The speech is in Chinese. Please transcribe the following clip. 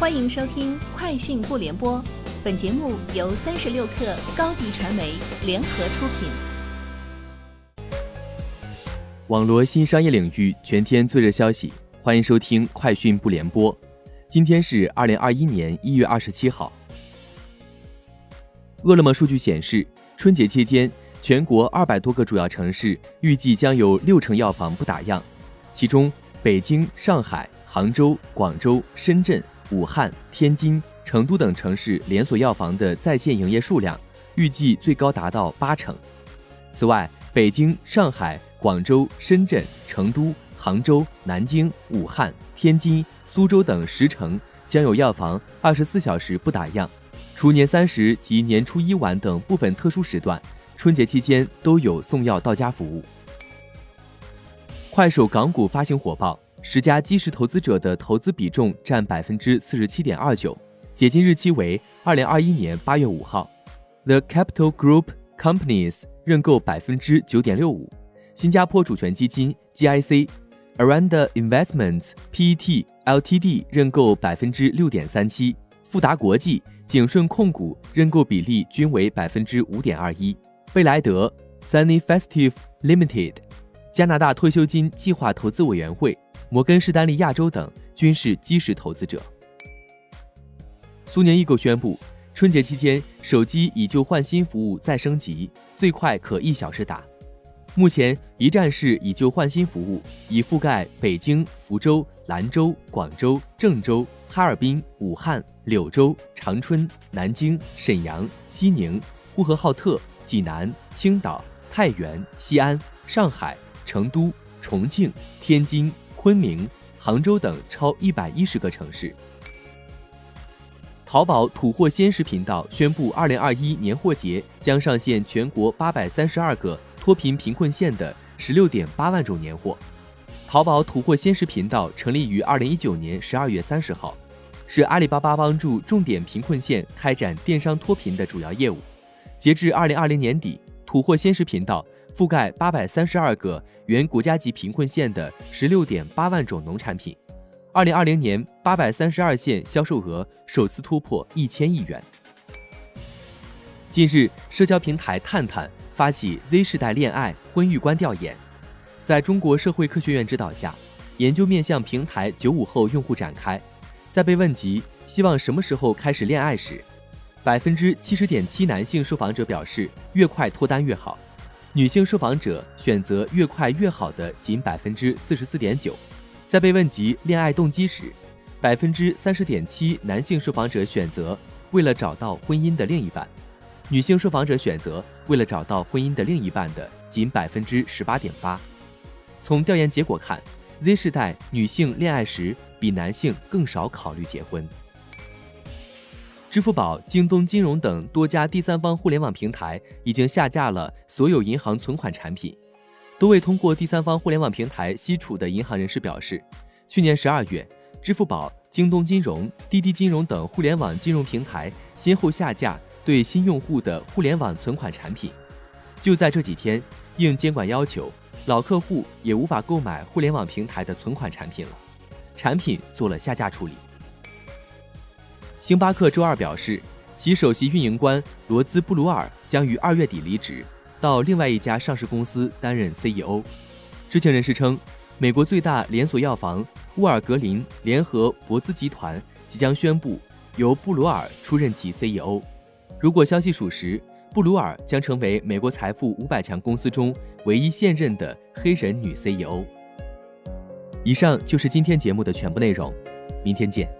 欢迎收听《快讯不联播》，本节目由三十六克高低传媒联合出品。网络新商业领域全天最热消息，欢迎收听《快讯不联播》。今天是二零二一年一月二十七号。饿了么数据显示，春节期间，全国二百多个主要城市预计将有六成药房不打烊，其中北京、上海、杭州、广州、深圳。武汉、天津、成都等城市连锁药房的在线营业数量预计最高达到八成。此外，北京、上海、广州、深圳、成都、杭州、南京、武汉、天津、苏州等十城将有药房二十四小时不打烊，除年三十及年初一晚等部分特殊时段，春节期间都有送药到家服务。快手港股发行火爆。十家基石投资者的投资比重占百分之四十七点二九，解禁日期为二零二一年八月五号。The Capital Group Companies 认购百分之九点六五，新加坡主权基金 GIC，Aranda Investments PET Ltd 认购百分之六点三七，富达国际、景顺控股认购比例均为百分之五点二一。贝莱德 Sunny Festive Limited，加拿大退休金计划投资委员会。摩根士丹利亚洲等均是基石投资者。苏宁易购宣布，春节期间手机以旧换新服务再升级，最快可一小时打。目前一站式以旧换新服务已覆盖北京、福州、兰州、广州、郑州、哈尔滨、武汉、柳州、长春、南京、沈阳、西宁、呼和浩特、济南、青岛、太原、西安、上海、成都、重庆、天津。昆明、杭州等超一百一十个城市。淘宝土货鲜食频道宣布，二零二一年货节将上线全国八百三十二个脱贫贫困县的十六点八万种年货。淘宝土货鲜食频道成立于二零一九年十二月三十号，是阿里巴巴帮助重点贫困县开展电商脱贫的主要业务。截至二零二零年底，土货鲜食频道。覆盖八百三十二个原国家级贫困县的十六点八万种农产品，二零二零年八百三十二县销售额首次突破一千亿元。近日，社交平台探探发起 Z 世代恋爱婚育观调研，在中国社会科学院指导下，研究面向平台九五后用户展开。在被问及希望什么时候开始恋爱时，百分之七十点七男性受访者表示越快脱单越好。女性受访者选择越快越好的仅百分之四十四点九，在被问及恋爱动机时，百分之三十点七男性受访者选择为了找到婚姻的另一半，女性受访者选择为了找到婚姻的另一半的仅百分之十八点八。从调研结果看，Z 世代女性恋爱时比男性更少考虑结婚。支付宝、京东金融等多家第三方互联网平台已经下架了所有银行存款产品。多位通过第三方互联网平台吸储的银行人士表示，去年十二月，支付宝、京东金融、滴滴金融等互联网金融平台先后下架对新用户的互联网存款产品。就在这几天，应监管要求，老客户也无法购买互联网平台的存款产品了，产品做了下架处理。星巴克周二表示，其首席运营官罗兹·布鲁尔将于二月底离职，到另外一家上市公司担任 CEO。知情人士称，美国最大连锁药房沃尔格林联合博兹集团即将宣布由布鲁尔出任其 CEO。如果消息属实，布鲁尔将成为美国财富五百强公司中唯一现任的黑人女 CEO。以上就是今天节目的全部内容，明天见。